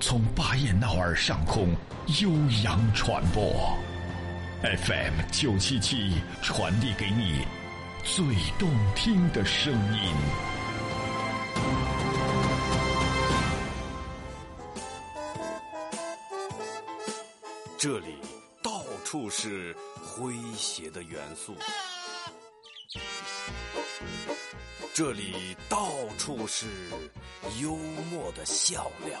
从巴彦淖尔上空悠扬传播，FM 九七七传递给你最动听的声音。这里到处是诙谐的元素，这里到处是幽默的笑料。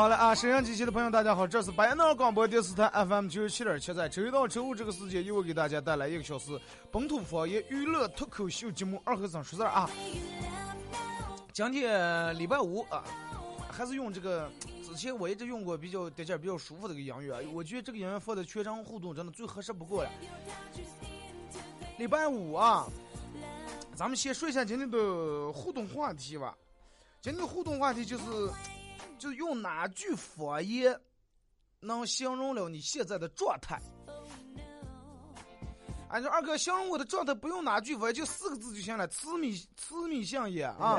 好了啊，沈阳机器的朋友，大家好，这是白闹广播电视台 FM 九十七点七，在周一到周五这个时间，又会给大家带来一个小时本土方言娱乐脱口秀节目《二和尚说事》啊。今天礼拜五啊，还是用这个之前我一直用过比较带劲、比较舒服的个音乐，我觉得这个音乐放在全场互动真的最合适不过了。礼拜五啊，咱们先说一下今天的互动话题吧。今天的互动话题就是。就用哪句方言能形容了你现在的状态？俺说二哥形容我的状态不用哪句方言，就四个字就行了：痴迷痴迷香烟啊！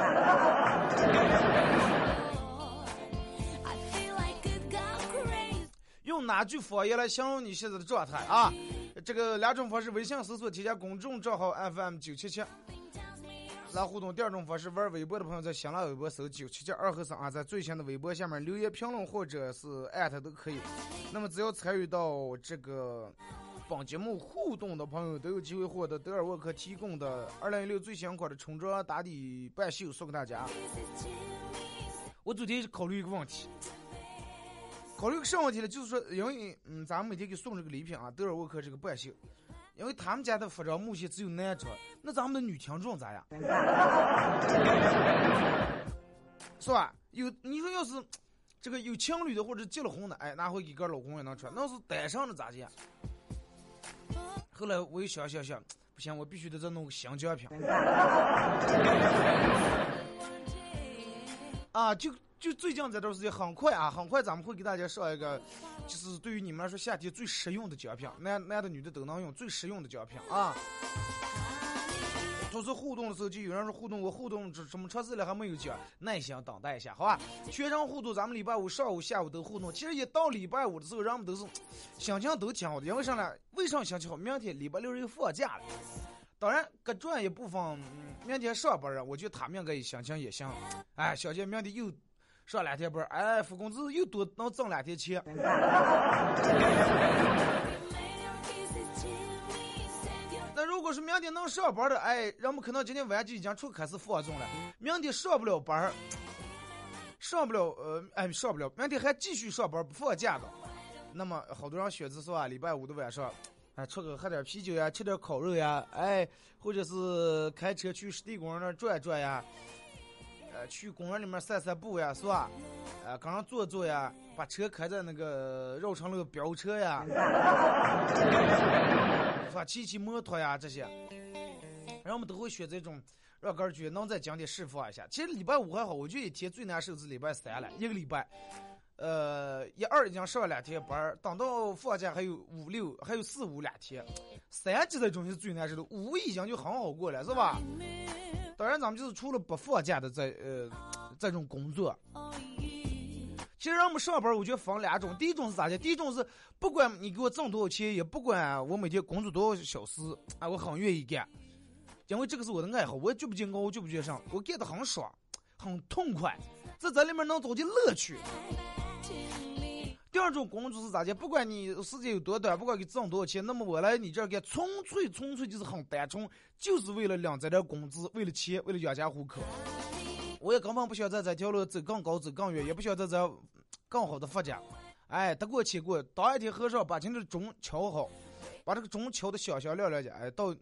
用哪句方言来形容你现在的状态啊？这个两种方式：微信搜索添加公众账号 FM 九七七。来互动，第二种方式，玩微博的朋友在新浪微博搜九七七二和尚啊，在最新的微博下面留言评论或者是艾特都可以。那么只要参与到这个本节目互动的朋友，都有机会获得德尔沃克提供的二零一六最新款的冲装打底半袖送给大家。我昨天考虑一个问题，考虑个什么问题呢？就是说，因为嗯，咱们每天给送这个礼品啊，德尔沃克这个半袖。因为他们家的服装目前只有男装，那咱们的女听众咋样？是吧？有你说要是这个有情侣的或者结了婚的，哎，拿回给个老公也能穿。那是单身的咋讲？后来我又想想想，不行，我必须得再弄个新奖品。啊，就。就最近这段时间，很快啊，很快咱们会给大家上一个，就是对于你们来说夏天最实用的奖品，男男的女的都能用，最实用的奖品啊。就是互动的时候，就有人说互动，我互动这什么测试了还没有奖，耐心等待一下，好吧？全场互动，咱们礼拜五上午、下午都互动。其实一到礼拜五的时候，人们都是心情都挺好的，因为啥呢？为啥心情好？明天礼拜六又放假了。当然，各专业部分明天上班啊，我觉得他们应该心情也行。哎，小姐明天又。上两天班，哎，付工资又多能挣两天钱。那如果是明天能上班的，哎，人们可能今天晚上就已经出开始放纵了。明天上不了班儿，上不了，呃，哎，上不了。明天还继续上班不放假的，那么好多人选择是吧？礼拜五的晚上，哎，出去喝点啤酒呀，吃点烤肉呀，哎，或者是开车去湿地公园那转转呀。去公园里面散散步呀，是吧？呃，刚刚坐坐呀，把车开在那个绕城那个飙车呀，是吧？骑骑摩托呀，这些，然后我们都会选这种让个人觉能在江里释放一下。其实礼拜五还好，我觉得一天最难受是礼拜三了，一个礼拜，呃，一二已经上了两天班儿，等到放假还有五六，还有四五两天，三级这种是最难受的，五一已经就很好过了，是吧？当然，咱们就是除了不放假的这呃这种工作，其实让我们上班，我觉得分两种，第一种是咋的？第一种是不管你给我挣多少钱，也不管我每天工作多少小时，啊，我很愿意干，因为这个是我的爱好，我也举不进高，我绝不进上，我干的很爽，很痛快，在这里面能找见乐趣。第二种工作是咋的？不管你时间有多短，不管给挣多少钱，那么我来你这儿干，纯粹纯粹就是很单纯，就是为了领这点工资，为了钱，为了养家糊口。我也根本不想在这条路走更高、走更远，也不想在这更好的发展。哎，得过且过，当一天和尚把今天的钟敲好，把这个钟敲的响响亮亮的，哎，到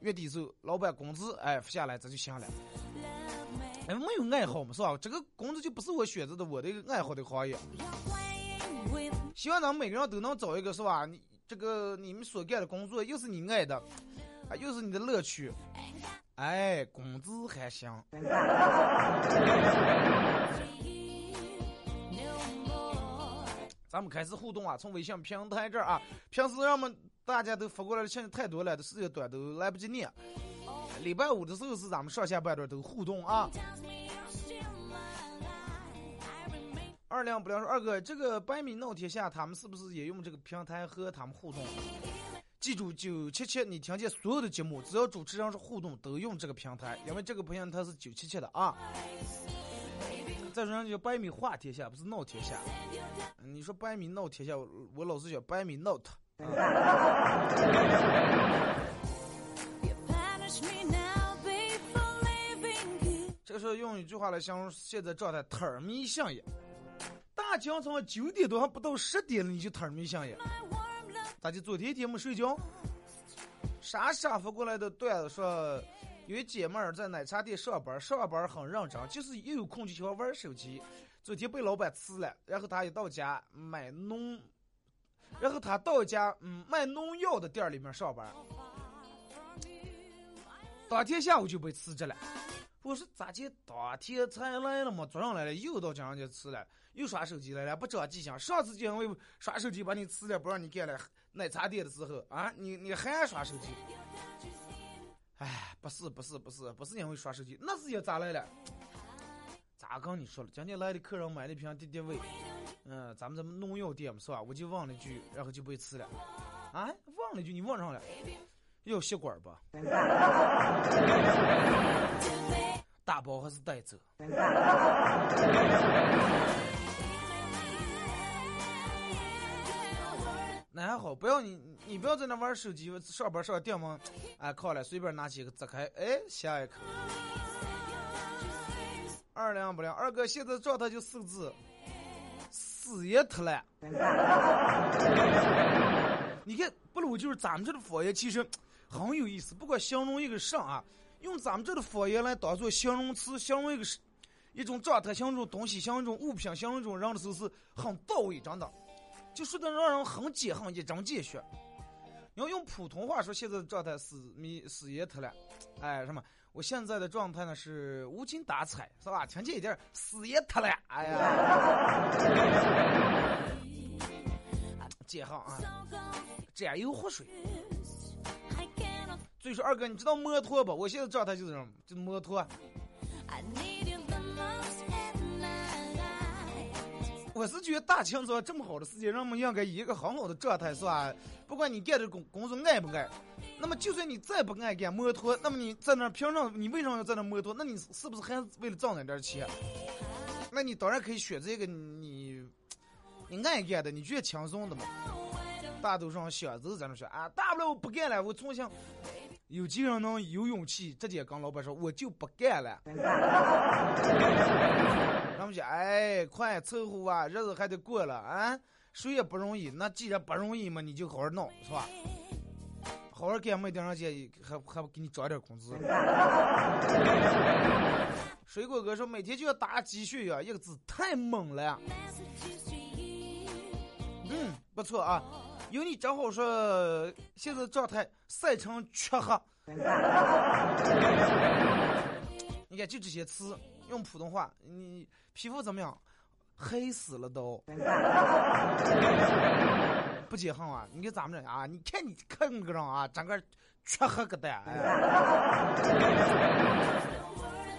月底时候，老板工资哎付下来，这就行了。哎，没有爱好嘛，是吧？这个工作就不是我选择的，我的一个爱好的行业。希望咱们每个人都能找一个，是吧？你这个你们所干的工作又是你爱的，啊，又是你的乐趣，哎，工资还行。咱们开始互动啊，从微信平台这儿啊，平时让我们大家都发过来的信息太多了，的时间短都来不及念。礼拜五的时候是咱们上下班段都互动啊。二亮不亮说，二哥，这个百米闹天下，他们是不是也用这个平台和他们互动？记住，九七七，你听见所有的节目，只要主持人是互动，都用这个平台，因为这个平台它是九七七的啊。再说人家百米话天下，不是闹天下。你说百米闹天下，我老是叫百米闹他。这个时候用一句话来形容现在状态：特儿迷相爷。大清早九点多还不到十点了，你就特儿迷相爷。咋就昨天一天没睡觉？啥啥发过来的段子说，有一姐妹儿在奶茶店上班，上班很认真，就是一有空就喜欢玩手机。昨天被老板辞了，然后她一到家买农，然后她到家嗯卖农药的店里面上班，当天下午就被辞职了。我说咋的？当天才来了嘛，早上来了又到家人家辞了，又刷手机来了，不长记性。上次就因为刷手机把你辞了，不让你干了。奶茶店的时候啊，你你还刷手机？哎，不是不是不是不是因为刷手机，那是也咋来了？咋跟你说了？今天来的客人买了一瓶敌敌畏，嗯，咱们这农药店嘛是吧？我就忘了句，然后就被辞了。啊，忘了句，你忘上了？要吸管吧？大包还是带走？那还好，不要你，你不要在那玩手机，上班上电门，哎，靠了，随便拿起一个砸开，哎，下一口。二两不两，二哥现在状态就四个字：死也特烂。你看，不如就是咱们这的方言，其实很有意思。不管形容一个啥啊，用咱们这的方言来当做形容词，形容一个一种状态，形容一种东西，形容一种物品，形容一种人的时候是很到位，真的，就说的让人很解恨，一针见血。要用普通话说，现在的状态是迷死也特了，哎，什么？我现在的状态呢是无精打采，是吧？听见一点死也特了，哎呀，解恨啊！沾油活水。所以说，二哥，你知道摩托不？我现在状态就是这种，就摩托。我是觉得大清早这么好的时间，人们应该以一个很好的状态，是吧？不管你干的工工作爱不爱，那么就算你再不爱干摩托，那么你在那平常你为什么要在那摩托？那你是不是还是为了挣那点钱？那你当然可以选择一个你你爱干的，你觉得轻松的嘛。大多数人想都是在那说啊，大不了我不干了，我从小有几个人能有勇气直接跟老板说我就不干了。他们说哎，快凑合啊，日子还得过了啊，谁也不容易。那既然不容易嘛，你就好好弄，是吧？好好干，没顶上去还还不给你涨点工资。水果哥说每天就要打鸡血呀，一个字太猛了。嗯，不错啊。有你正好说，现在状态晒成黢黑。你看，就这些词，用普通话，你皮肤怎么样？黑死了都。不解恨啊！你看咱们这啊，你看你看个人啊，整个缺黑个蛋，哎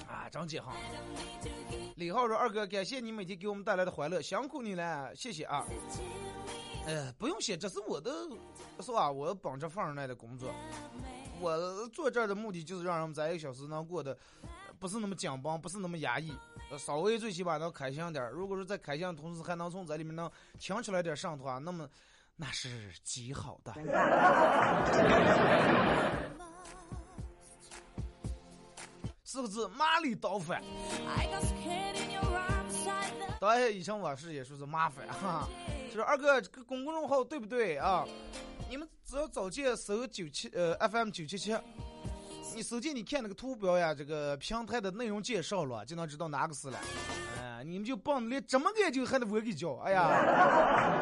啊，真解恨。李浩说：“二哥，感谢你每天给我们带来的欢乐，辛苦你了，谢谢啊。”哎，不用谢，这是我的，是吧？我本着放人来的工作，我坐这儿的目的就是让人们在一个小时能过得不是那么紧绷，不是那么压抑，稍微最起码能开心点。如果说在开心的同时还能从这里面能听出来点上头啊，那么那是极好的。四个字：麻利刀翻。导演以前往事也说是麻烦哈。就是二哥，这个公众号对不对啊？你们只要找见搜九七呃 FM 九七七，你手机你看那个图标呀，这个平台的内容介绍了，就能知道哪个是了。哎，你们就棒连这么个就还得我给教，哎呀！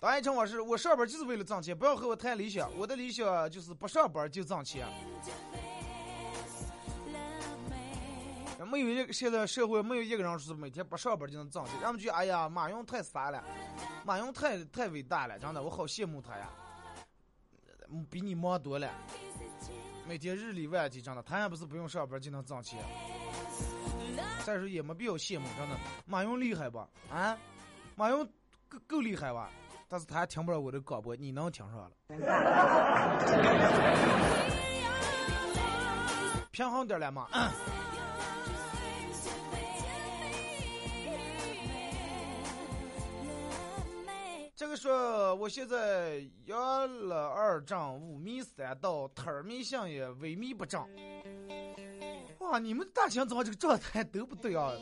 导演称我是我上班就是为了挣钱，不要和我谈理想，我的理想就是不上班就挣钱。没有一个现在社会没有一个人是每天不上班就能挣钱。人们觉得哎呀，马云太傻了，马云太太伟大了，真的，我好羡慕他呀，比你忙多了，每天日理万机，真的，他也不是不用上班就能挣钱。再说也没必要羡慕，真的，马云厉害吧？啊，马云够够厉害吧？但是他还听不了我的广播，你能听上了？平衡点了吗？这个说，我现在阳了二丈，五米三道，胎儿迷信也萎靡不振。哇，你们大清早这个状态都不对啊！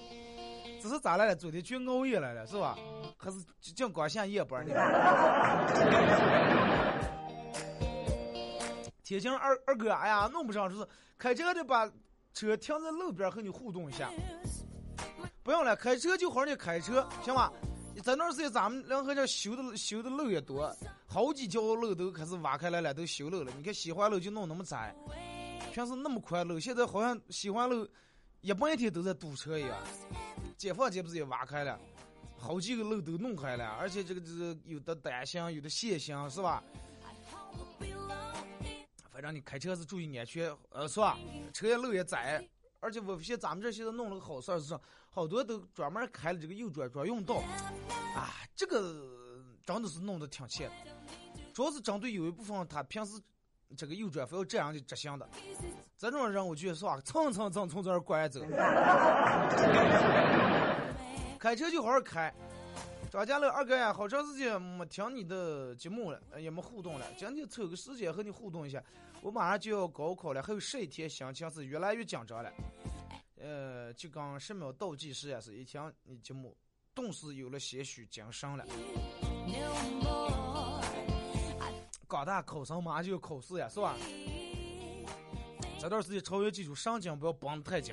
这是咋来了？昨天去熬夜来了是吧？还是净光线夜班呢？铁青二二哥，哎呀，弄不上，就是开车的把车停在路边和你互动一下。不用了，开车就好，你开车行吗？在那时间咱们两河这修的修的路也多，好几条路都开始挖开来了，都修路了。你看西环路就弄那么窄，平时那么宽路，现在好像西环路一半天都在堵车一样。解放街不是也挖开了，好几个路都弄开了，而且这个这个有的单行，有的线行，是吧？反正你开车是注意安全，呃，是吧？车也路也窄。而且我发现咱们这现在弄了个好事儿，是好多都专门开了这个右转专用道，啊，这个真的是弄得挺欠。主要是针对有一部分他平时这个右转非要这样去执行的，这种人我觉得是吧，蹭蹭蹭从这儿拐走。开车就好好开。张家乐二哥呀，好长时间没听你的节目了，也没互动了，今天抽个时间和你互动一下。我马上就要高考了，还有十一天，心情是越来越紧张了。呃，就跟十秒倒计时也是，一听你节目，顿时有了些许精神了。高大考生马上就要考试呀，是吧？这段时间超越记住，神经不要绷得太紧。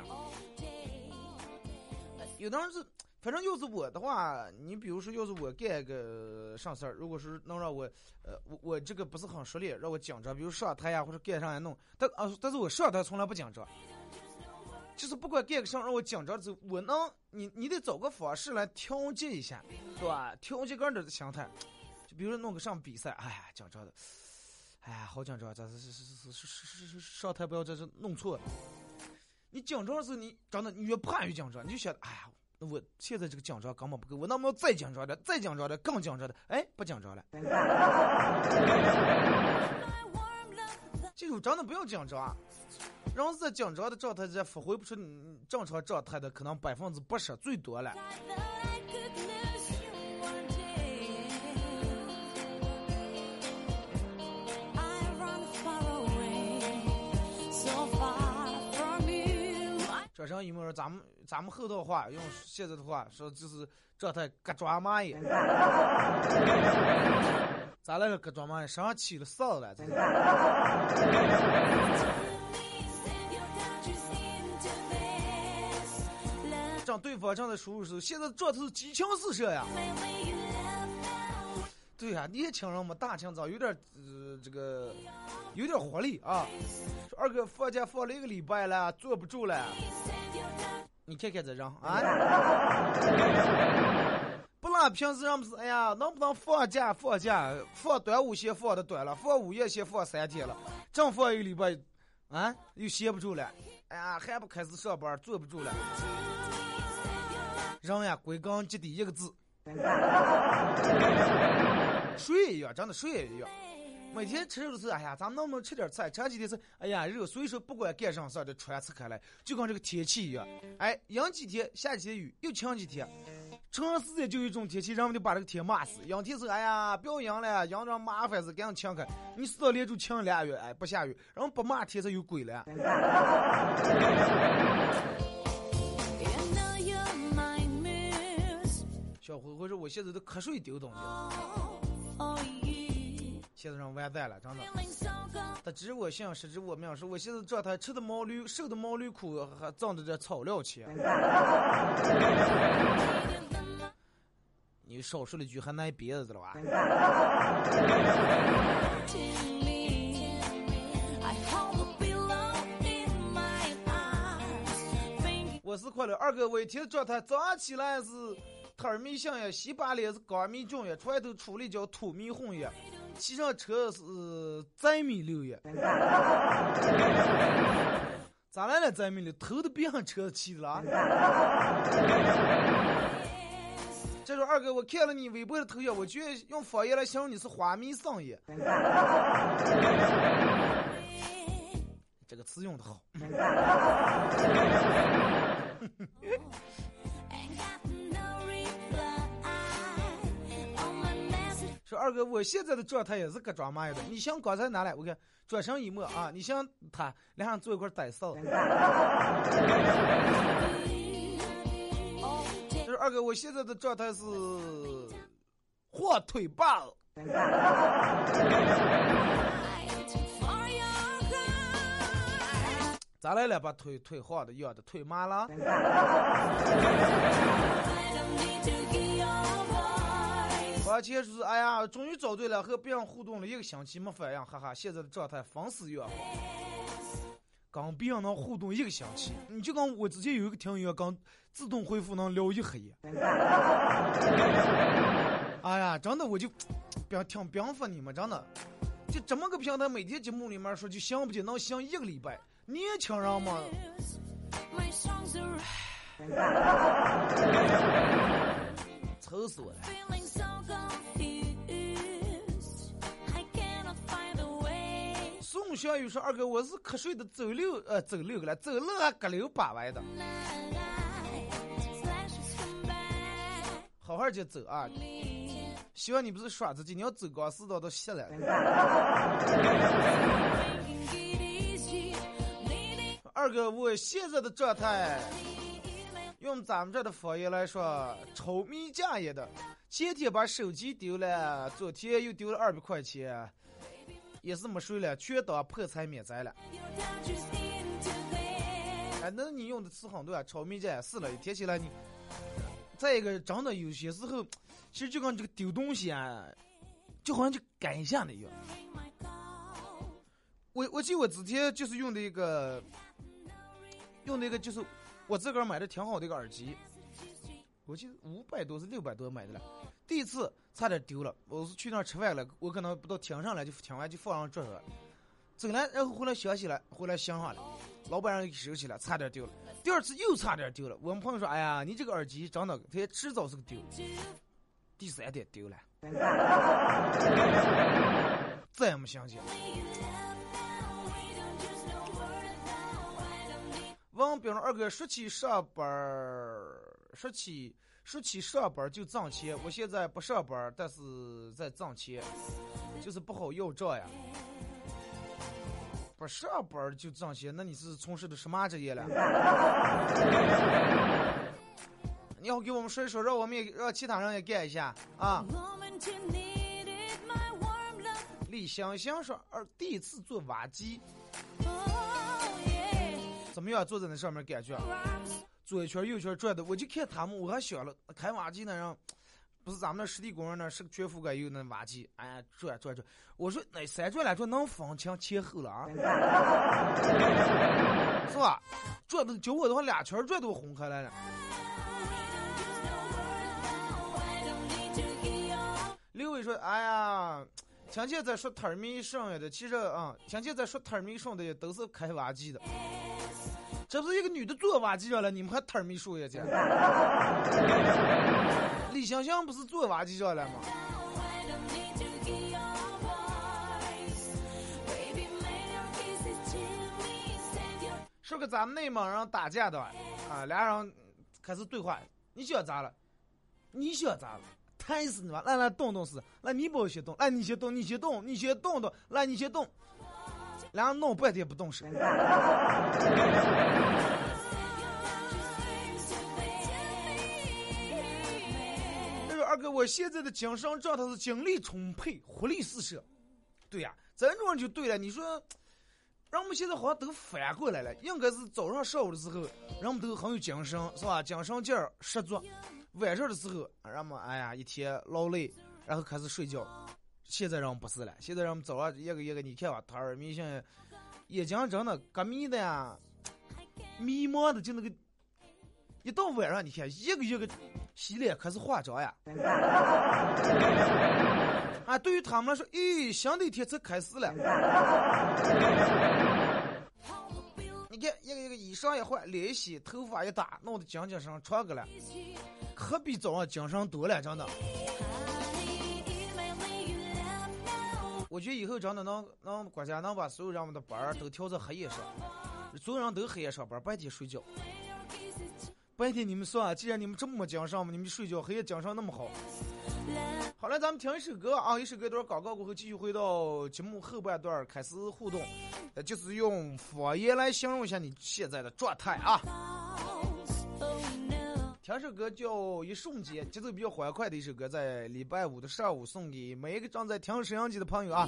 有的人是。反正要是我的话，你比如说，要是我干个啥事儿，如果是能让我，呃，我我这个不是很熟练，让我紧张，比如上台呀或者干啥也弄，但啊，但是我上台从来不紧张，就是不管干个啥让我紧张，就我能，你你得找个方式来调节一下，对吧？调节个人的心态，就比如说弄个上比赛，哎呀，紧张的，哎呀，好紧张，这是是是是是是上台不要在这弄错了，你紧张的时，你真的你越怕越紧张，你就想，哎呀。那我现在这个紧张根本不够，我能不能再紧张点，再紧张点，更紧张的？哎，不紧张了。记住，真的不要紧张。人在紧张的状态下发挥不出正常状态的可能百分之八十最多了。说成一模说咱们咱们后头话用现在的话说就是状态搁抓蚂蚁，咋来了搁抓蚂蚁？身上起了臊了，真的。让对方正在输入时候，现在状态是激情四射呀。对呀，年轻人嘛，大清早有点呃这个有点活力啊。二哥放假放了一个礼拜了，坐不住了。你看看这人啊！不然平时人不是哎呀，能不能放假放假？放端午节放的短了，放五一节放三天了，正放一个礼拜，啊，又歇不住了。哎呀，还不开始上班，坐不住了。人呀，归根结底一个字，睡一样，真的水也一样。每天吃肉的时候，哎呀，咱们能不能吃点菜？前几天是，哎呀，肉。所以说，不管干啥事儿，都穿刺开来，就跟这个天气一样。哎，阴几天，下几天雨，又晴几天。长时间就一种天气，人们就把这个天骂死。阴天是，哎呀，不要阴了，阴着麻烦死，赶紧晴开。你死到连住晴俩月，哎，不下雨，然后不骂天是有鬼了。小灰灰说：“我现在都瞌睡丢东西。”现在人完蛋了，真的。他知我姓，失知我命。说我现在状态，吃的毛驴，瘦的毛驴苦，还挣的这草料钱。你少说了句，还挨别子了吧？我是快乐二哥，我一天的状态，早上起来是特儿迷信呀，洗把脸是高迷重呀，床头出来叫土迷混呀。骑上车是贼米六爷，咋来了贼米六？头都别上车骑的了。这说二哥，我看了你微博的头像，我觉得用方言来形容你是花迷丧爷。这个词用的好。二哥，我现在的状态也是各装嘛样的。你像刚才拿来，我看转身一抹啊，你像他两人坐一块呆骚。就是二哥，我现在的状态是火腿棒。咋来了？把腿腿晃的要的腿麻了。而且说是，哎呀，终于找对了，和别人互动了一个星期没反应，哈哈，现在的状态风死月跟别人能互动一个星期，你就跟我之前有一个听友刚自动回复能聊一黑夜。哎呀，真的我就别挺别服你们，真的，就这么个平台，每天节目里面说就行不行？能行一个礼拜，年轻人嘛。愁死我了。宋小雨说：“二哥，我是瞌睡的走六呃走六个了，走路还隔溜八歪的。好好的走啊！希望你不是耍自己，你要走高四道都歇了。”二哥，我现在的状态，用咱们这的方言来说，愁迷家业的。前天把手机丢了，昨天又丢了二百块钱。也是没睡了，全当破财免灾了。哎，那你用的词很多啊，炒米也是了，天起来你。再一个，真的有些时候，其实就跟这个丢东西啊，就好像就赶一下的一样。我我记得我之前就是用的一个，用那个就是我自个儿买的挺好的一个耳机，我记得五百多是六百多买的了。第一次差点丢了，我是去那儿吃饭了，我可能不到停上来就听完就放上桌上，走了，然后回来想起来，回来想上了，老板让给收起来，差点丢了。第二次又差点丢了，我们朋友说：“哎呀，你这个耳机真的，它迟早是个丢。”第三天丢了，再也没想起来。王兵二哥说起上班说起。说起上班就挣钱，我现在不上班，但是在挣钱，就是不好要账呀。不上班就挣钱，那你是从事的什么职业了？你要给我们说一说，让我们也让其他人也干一下啊。李香香说：“二第一次做挖机，怎么样？坐在那上面感觉？”左一圈右一圈转的，我就看他们，我还想了，开挖机那人，不是咱们那实地工人那，是个全覆盖有那挖机，哎呀转转转，我说那三转两转能分清前后了啊，是吧？转的教我的话，俩圈转都红开来了。刘伟说：“哎呀，听见在说摊儿米上的，其实啊，听见在说摊儿米上的都是开挖机的。这不是一个女的坐挖机上了，你们还摊儿米说呀？这 李香香不是坐挖机上了吗？”说个咱们内蒙人打架的，啊，俩人开始对话，你想咋了？你想咋了？疼死你吧！来来动动死，来你不先动，来你先动，你先动，你先动动，来你先动。俩人弄半天不动手。他说：“二哥，我现在的精神状态是精力充沛，活力四射。”对呀，这种就对了。你说。人们现在好像都反过来了，应该是早上上午的时候，人们都很有精神，是吧？精神劲儿十足。晚上的时候，人们哎呀一天劳累，然后开始睡觉。现在人不是了，现在人们早上一个一个，你看吧，他儿迷信，眼睛真的革迷的呀，迷茫的就那个。一到晚上，你看一个一个洗脸开始化妆呀。啊，对于他们来说，咦，新的一天才开始了。你看，一个一个衣裳一换，脸一洗，头发一打，弄得精精神神个了，可比早上精神多了，真的。我觉得以后真的能能国家能把所有人们的班儿都调成黑夜上，所有人都黑夜上班，白天睡觉。白天你们算，既然你们这么精神嘛，你们睡觉黑夜精神那么好。好了，咱们听一首歌啊，一首歌段广告过后，继续回到节目后半段开始互动，就是用方言来形容一下你现在的状态啊。听首歌叫《一瞬间》，节奏比较欢快的一首歌，在礼拜五的上午送给每一个正在听收音机的朋友啊。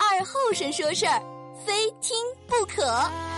二后生说事儿，非听不可。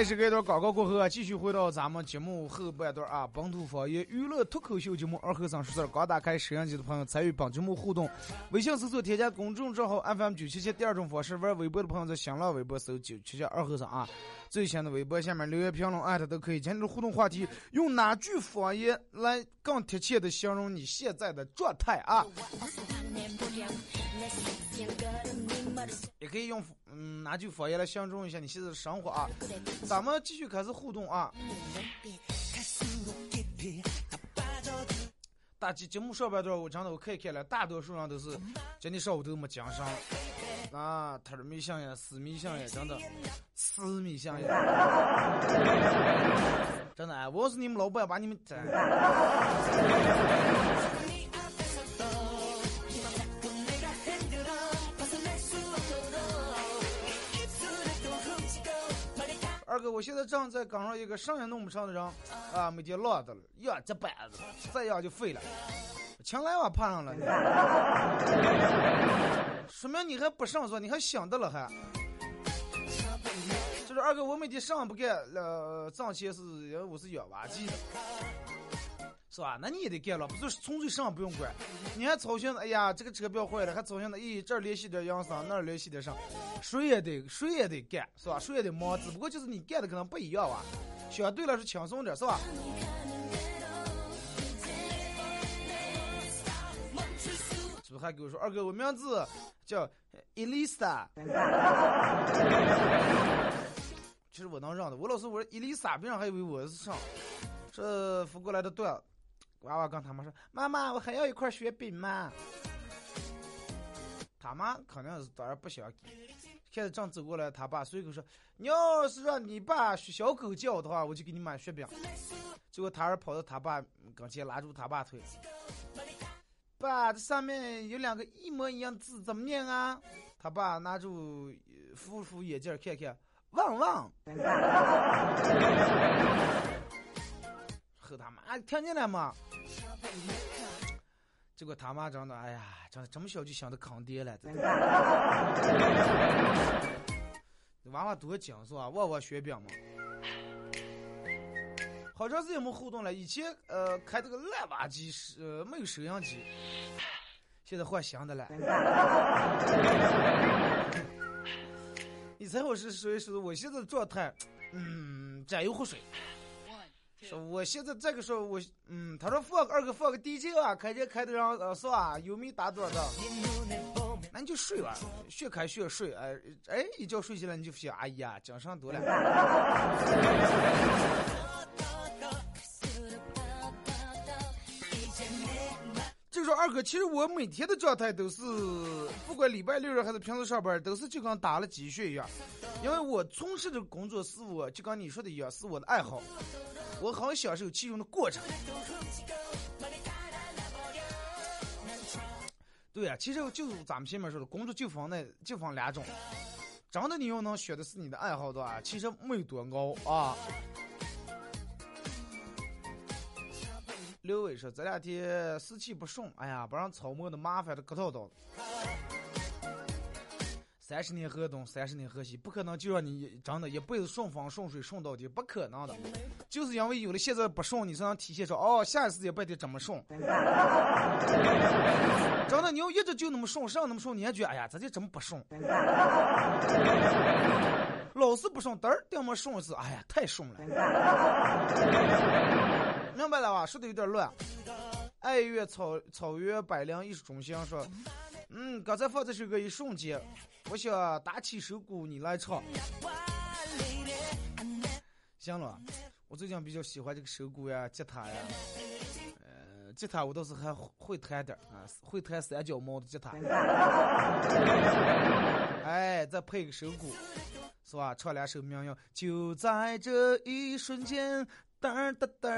开始这段广告过后啊，继续回到咱们节目后半段啊，本土方言娱乐脱口秀节目二和尚说事儿。刚打开摄像机的朋友参与本节目互动，微信搜索添加公众账号 FM 九七七。第二种方式，玩微博的朋友在新浪微博搜九七七二和尚啊。最新的微博下面留言评论艾特都可以。今天的互动话题，用哪句方言来更贴切的形容你现在的状态啊？也可以用嗯哪句方言来形容一下你现在的生活啊？咱们继续开始互动啊！大节节目上半段我真的我看看了，大多数人都是今天上午都没精神，啊，他儿没想呀，死没想呀，真的，死没想呀，真的，哎，我是你们老板，把你们整。二哥，我现在正在赶上一个啥也弄不上的人，啊，每天落的了，呀这板子，再要就废了。前来我碰上了，说明你还不上座，你还想的了还。就是二哥，我每天上不干，呃，挣钱是因为我是养娃机的，是吧？那你也得干了，不是纯粹上不用管，你还操心的，哎呀，这个车标坏了，还操心的，咦，这儿联系点杨桑，那儿联系点上，谁也得谁也得干，是吧？谁也得忙，只不过就是你干的可能不一样啊，相对来说轻松点，是吧？是不是还给我说二哥，我名字叫 Elisa。其实我能让的，我老是我说伊丽莎，别人还以为我是上。这扶过来的段，娃娃跟他妈说：“妈妈，我还要一块雪饼嘛。”他妈肯定是当然不想给。现在正走过来，他爸随口说：“你要是让你爸小狗叫的话，我就给你买雪饼。”结果他儿跑到他爸跟前，拉住他爸腿：“爸，这上面有两个一模一样字，怎么念啊？”他爸拿住扶扶眼镜看看。旺旺，和他妈听见了吗？结果他妈真的，哎呀，真的这么小就想着坑爹了。娃娃多精是吧？娃娃雪饼嘛。好长时间没互动了。以前呃开这个烂挖机是呃没有收音机，现在换新的了。你猜我是谁？是我现在的状态，嗯，沾油湖水，我现在这个时候我嗯，他说放二哥放个 DJ 啊，开车开的让呃是吧？有没打多少的？那你就睡吧，越开越睡，哎哎，一觉睡起来你就想，哎呀，精神多了。就说二哥，其实我每天的状态都是，不管礼拜六日还是平时上班，都是就跟打了鸡血一样，因为我从事的工作是我就跟你说的一样，是我的爱好，我很享受其中的过程。对呀、其实就是咱们前面说的，工作就分那就分两种，真的你要能选的是你的爱好的话，其实没有多高啊。刘伟说：“这两天时气不顺，哎呀，不让草磨的麻烦的疙瘩瘩。三十年河东，三十年河西，不可能就让你真的一辈子顺风顺水顺到底，不可能的。就是因为有了现在不顺，你才能体现出哦，下一次也不得这么顺。真的，你要一直就那么顺，上那么顺，你还觉得哎呀，咱就这么不顺。老是不顺，嘚儿这么顺一次，哎呀，太顺了。明白了吧？说的有点乱。爱乐草草原百灵艺术中心说，嗯，刚才放这首歌一瞬间，我想打起手鼓你来唱。行了，我最近比较喜欢这个手鼓呀、吉他呀。呃，吉他我倒是还会弹点啊，会弹三角猫的吉他。哎，再配个手鼓，是吧？唱两首民谣，就在这一瞬间。噔儿噔噔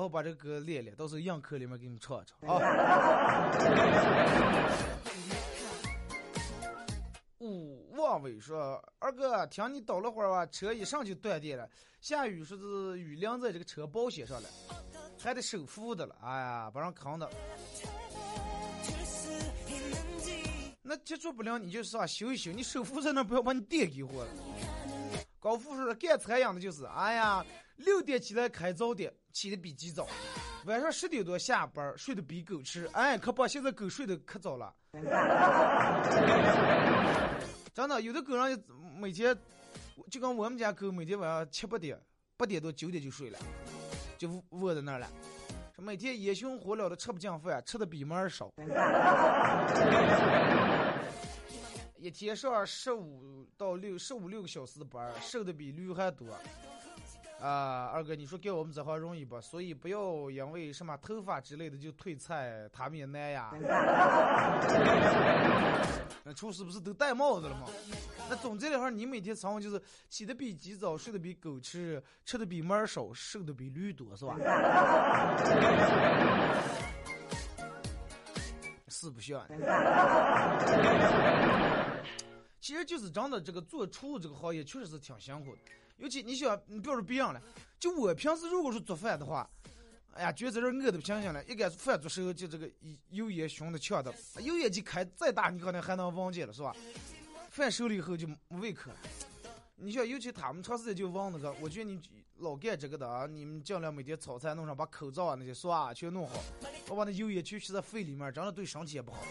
好把这个歌练练，到时候样课里面给你们唱唱啊。五望伟说：“二哥，听你叨了会儿吧，车一上就断电了，下雨说是雨淋在这个车保险上了，还得收付的了，哎呀，把人扛的。”那接触不良你就啥修一修，你收付在那不要把你电给火了。高富说的干残样的就是，哎呀，六点起来开早点，起的比鸡早，晚上十点多下班，睡得比狗吃，哎，可把现在狗睡得可早了。真的，有的狗让每天，就跟我们家狗每天晚上七八点，八点多九点就睡了，就窝在那儿了。每天烟熏火燎的吃不进饭，吃的比猫儿少。一天上十五到六十五六个小时的班，瘦的比驴还多。啊，二哥，你说给我们这行容易不？所以不要因为什么头发之类的就退菜，他们也难呀。那厨师不是都戴帽子了吗？那总结的话，你每天生活就是起的比鸡早，睡的比狗吃，吃的比猫少，瘦的比驴多，是吧？是不像。其实就是真的，这个做厨这个行业确实是挺辛苦的。尤其你想，你比如说别人了，就我平时如果是做饭的话，哎呀，觉得这饿的不行行了，一干饭做时候就这个油烟熏的呛的，油烟机开再大，你可能还能闻见了，是吧？饭熟了以后就没胃口了。你像尤其他们长时间就闻那个，我觉得你老干这个的啊，你们尽量每天炒菜弄上，把口罩啊那些刷全弄好，我把那油烟全吸在肺里面，真的对身体也不好。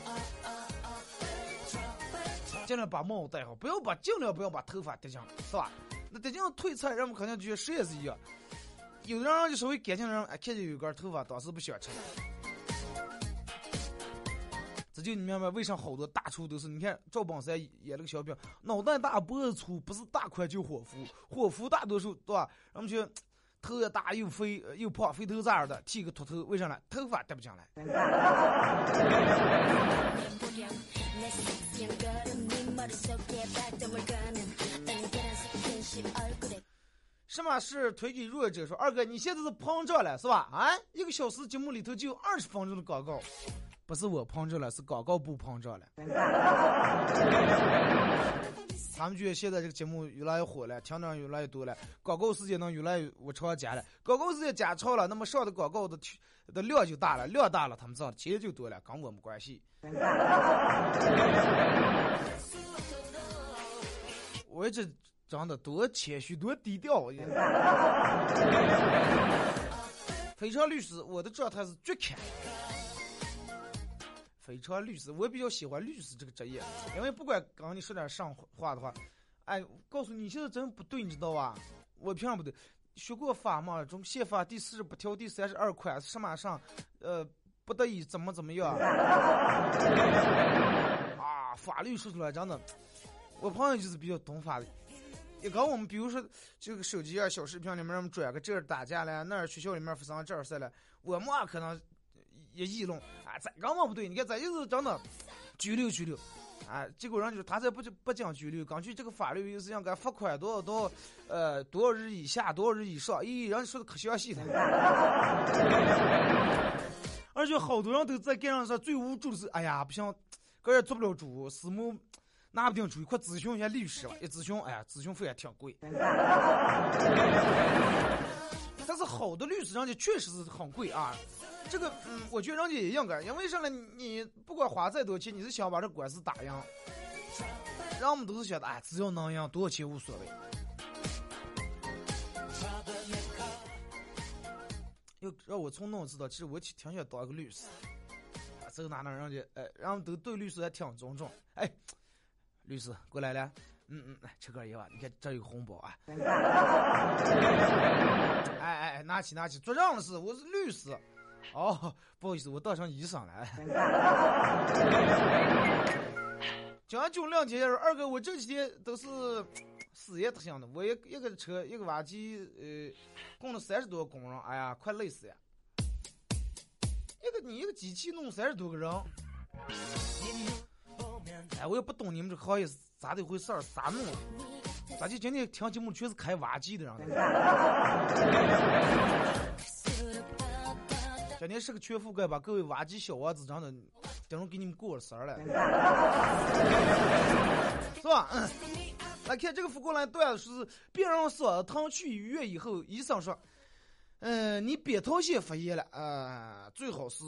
尽量把帽子戴好，不要把尽量不要把头发戴上，是吧？那戴上退菜，人们肯定觉得谁也是一样。有的人就稍微干净的人，哎，看见有根头发，当时不想吃。这就你明白为啥好多大厨都是？你看赵本山演那个小品，脑袋大脖子粗，不是大款就伙夫，伙夫大多数对吧？人们就头也大又肥又胖，肥头咋的，剃个秃头，为啥呢？头发戴不进来。什么是推给弱者？说二哥，你现在是膨胀了是吧？啊，一个小时节目里头就有二十分钟的广告，不是我膨胀了，是广告部膨胀了。他们觉得现在这个节目越来越火了，听的人越来越多了，广告时间能越来越我常加了，广告时间加长了，那么上的广告的的量就大了，量大了，他们挣的钱就多了，跟我们关系。我一直长得多谦虚，多低调。非常 律师，我的状态是绝看。非常律师，我比较喜欢律师这个职业，因为不管刚你说点上话的话，哎，告诉你，现在真不对，你知道吧？我凭啥不对？学过法嘛？中宪法第四十八条第三十二款什么上？呃，不得已怎么怎么样？啊，法律说出来真的，我朋友就是比较懂法律。也跟我们，比如说这个手机啊、小视频里面，转个这儿打架了，那儿学校里面发生这儿事了，我们啊可能也议论啊，这刚嘛不对，你看这就是真的拘留拘留，啊，结果人就是他这不不讲拘留，根据这个法律又是想给罚款多少多少，呃，多少日以下，多少日以上，咦，人家说的可详细了，而且好多人都在街上说最无助的是，哎呀，不行，个人做不了主，私募。拿不定主意，快咨询一下律师吧。一咨询，哎呀，咨询费还挺贵。但是好的律师，人家确实是很贵啊。这个，嗯，我觉得人家也应该，因为啥呢？你不管花再多钱，你是想把这官司打赢。人们都是觉得，哎，只要能赢，多少钱无所谓。又让我从那知道？其实我挺挺想当一个律师。这个哪能人家，哎，人们都对律师还挺尊重。哎。律师过来了，嗯嗯，来吃个烟吧。你看这有红包啊！哎哎哎，拿起拿起，做账的是我是律师。哦，不好意思，我当上医生了。将军亮姐说：“二哥，我这几天都是事业特项的，我一一个车一个挖机，呃，供了三十多个工人，哎呀，快累死呀！一个你一个机器弄三十多个人。”哎，我也不懂你们这行业是咋的回事儿，咋弄？咋就今天听节目全是开挖机的人？今天是个全覆盖，把各位挖机小王子真的，等会给你们过了神儿了，是吧？嗯来看这个福过来段子是：病人说疼去医院以后，医生说。嗯，你扁桃腺发炎了啊，最好是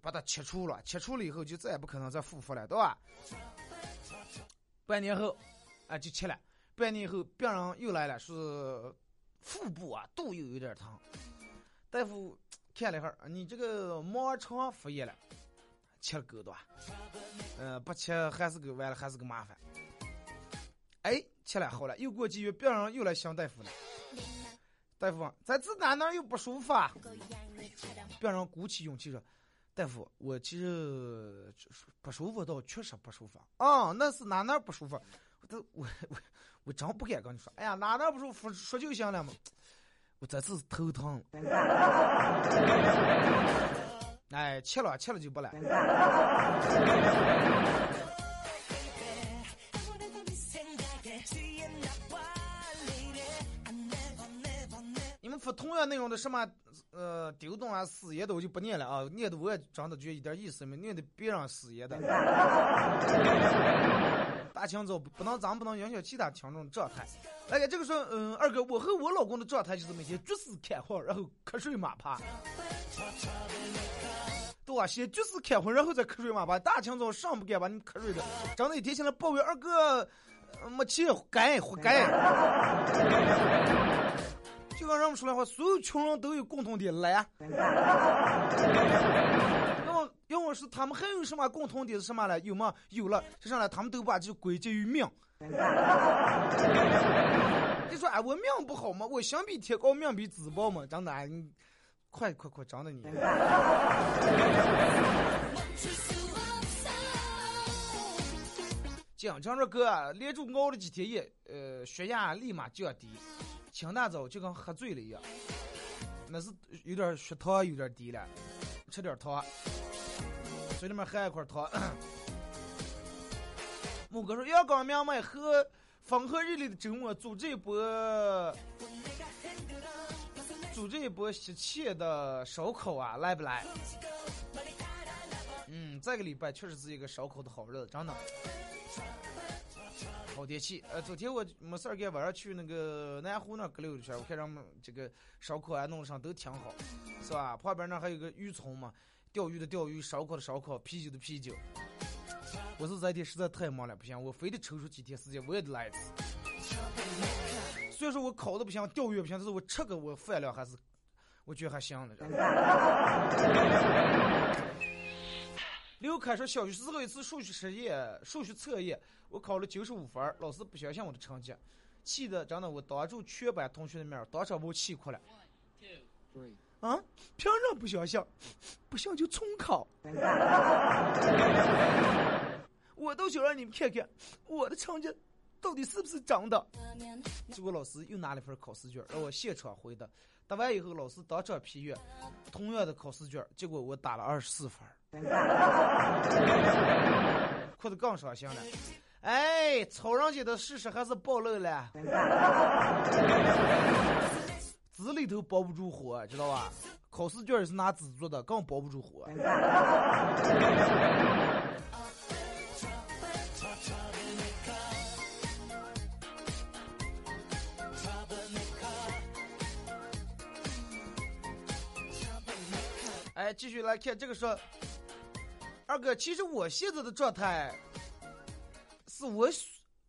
把它切除了，切除了以后就再也不可能再复发了，对吧？半年后，啊，就切了。半年后，病人又来了，是腹部啊，肚又有点疼。大夫看了一下，你这个盲肠发炎了，切了够对吧？嗯，不切还是个完了，还是个麻烦。哎，切了好了，又过几月，病人又来想大夫了。大夫，在这哪哪又不舒服啊？病人鼓起勇气说：“大夫，我其实不舒服，倒确实不舒服啊。那是哪哪不舒服？我都我我我真不敢跟你说。哎呀，哪哪不舒服说就行了嘛。我这次头疼。哎，切了切了就不来。发同样内容的什么呃丢东啊私言的我就不念了啊，念的我也真的觉得一点意思没，念的别人私言的。大清早不能咱不能影响其他听众状态。来个这个时候，嗯，二哥，我和我老公的状态就是每天绝食开荤，然后瞌睡马趴。对啊？先绝食开荤，然后再瞌睡马趴。大清早上不敢把你瞌睡的，真的一天起来抱怨二哥没钱，该活该。就跟人们说的话，所有穷人都有共同点懒。那么，要么是他们还有什么共同点是什么呢？有吗？有了，就上来他们都把这归结于命。你说哎，我命不好吗？我想比天高，命比纸薄吗？真的，你快快快，真的你。讲张着哥连住熬了几天夜，呃，血压立马降低。清大早就跟喝醉了一样，那是有点血糖有点低了，吃点糖，嘴里面含一块糖。木哥说：“阳光明媚和风和日丽的周末，组织一波，组织一波吸气的烧烤啊，来不来？”嗯，这个礼拜确实是一个烧烤的好日子，真的。好天气，呃，昨天我没事儿干，晚上去那个南湖那儿溜一圈，我看他们这个烧烤啊弄上都挺好，是吧？旁边那还有个渔村嘛，钓鱼的钓鱼，烧烤的烧烤，啤酒的啤酒。我是这天实在太忙了，不行，我非得抽出几天时间，我也得来一次。虽然说我烤的不行，钓鱼不行，但是我吃个我饭量还是，我觉得还行的。刘凯说，小学时候一次数学实验、数学测验，我考了九十五分，老师不相信我的成绩，气的真的我当着全班同学的面，当场把我气哭了。啊！凭什么不相信？不信就重考。我都想让你们看看我的成绩到底是不是真的。结果老师又拿了一份考试卷让我现场回答，答完以后老师当场批阅，同样的考试卷，结果我打了二十四分。哭得更伤心了。哎，草人家的事实还是暴露了。纸里头包不住火，知道吧？考试卷是拿纸做的，更包不住火。哎，继续来看这个说，二哥，其实我现在的状态，是我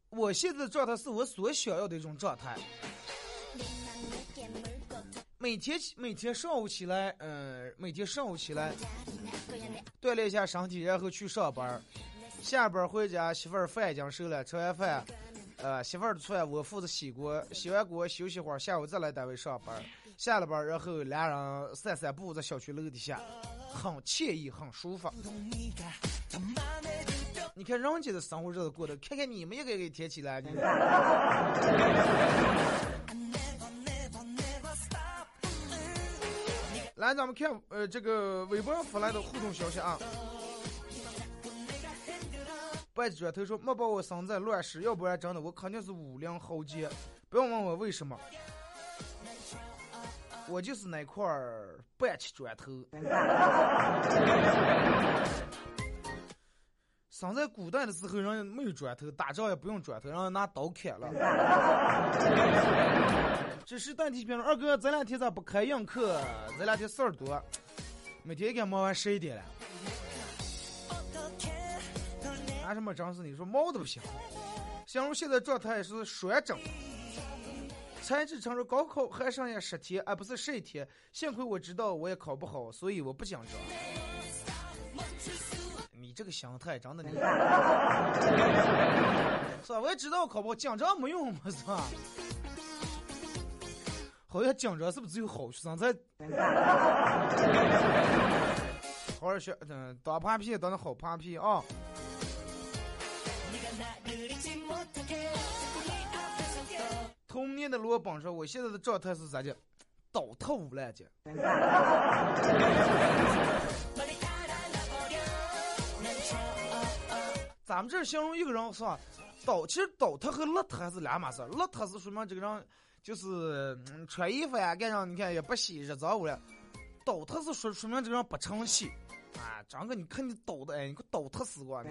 我现在的状态是我所想要的一种状态。每天每天上午起来，嗯，每天上午起来锻炼一下身体，然后去上班下班回家，媳妇儿饭已经熟了，吃完饭，呃，媳妇儿的菜我负责洗锅，洗完锅休息会儿，下午再来单位上班下了班然后俩人散散步，在小区楼底下，很惬意，很舒服。你看人家的生活日子过得，看看你们一个个天起来。来，咱们看呃这个微博上发来的互动消息啊。白纸头说：“莫把我生在乱世，要不然真的我肯定是武林豪杰。不要问我为什么，我就是那块半起砖头。生 在古代的时候，人没有砖头，打仗也不用砖头，让拿刀砍了。这 是代替评论，二哥，这两天咋不开映课？这两天事儿多，每天该忙完十一点了。拿什么真是你说毛都不行。形容现在状态是双整。才智承认高考还剩下十天，而不是十一天。幸亏我知道我也考不好，所以我不紧张。你这个心态真的你，是吧？我也知道我考不好，紧张没用嘛，是吧？好像紧张是不是只有好学生才？好好学，嗯，当盘皮当的好盘皮啊！童年的罗邦说：“我现在的状态是啥子？倒头了就。咱们这形容一个人是吧？倒，其实倒他和邋遢还是两码事。邋遢是说明这个人就是穿衣服呀，干上你看也不洗，日脏污了。倒他是说说明这个人不成器。啊，张哥，你看你倒的，哎，你给我倒他死过！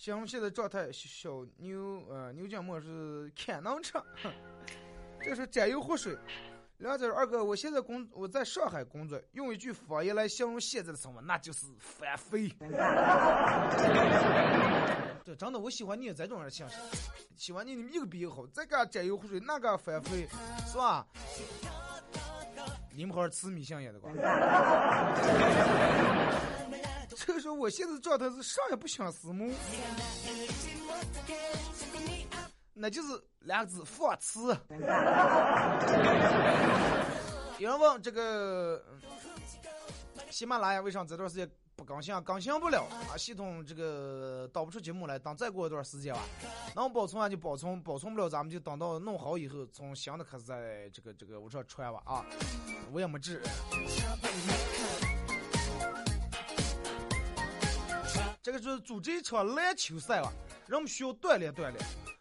形容现在状态，小牛呃牛角膜是看能吃，这是沾油活水。梁子二哥，我现在工我在上海工作，用一句方言来形容现在的生活，那就是翻飞。对，真的，我喜欢你这种人形式，喜欢你你们一个比一个好，这个沾油活水，那个翻飞，是吧？你们好好吃米线也的瓜。这个时候，我现在状态是啥也不想死母，那就是两个字放肆。有人问这个喜马拉雅为啥这段时间不更新啊？更新不了啊！系统这个导不出节目来，等再过一段时间吧，能保存啊就保存，保存不了咱们就等到弄好以后，从新的开始在这个这个我这传吧啊！我也没治。这个是组织一场篮球赛了，人们需要锻炼锻炼。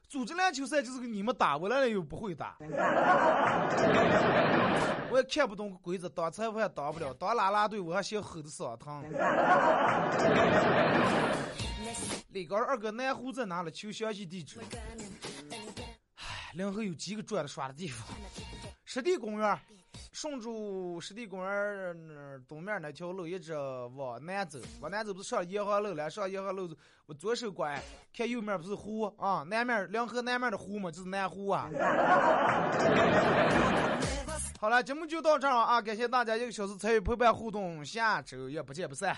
组织篮球赛就是给你们打，我来了又不会打，我也看不懂规则，当裁判当不了，当啦啦队我还嫌吼的嗓疼。李高二哥，南湖在哪里？求详细地址。唉，临河有几个转的耍的地方？湿地公园。顺住湿地公园那东面那条路一直往南走，往南走不是上沿河路了？上沿河路，我左手拐，看右面不是湖啊？南面两河南面的湖嘛，就是南湖啊。好了，节目就到这儿啊！感谢大家一个小时参与陪伴互动，下周也不见不散。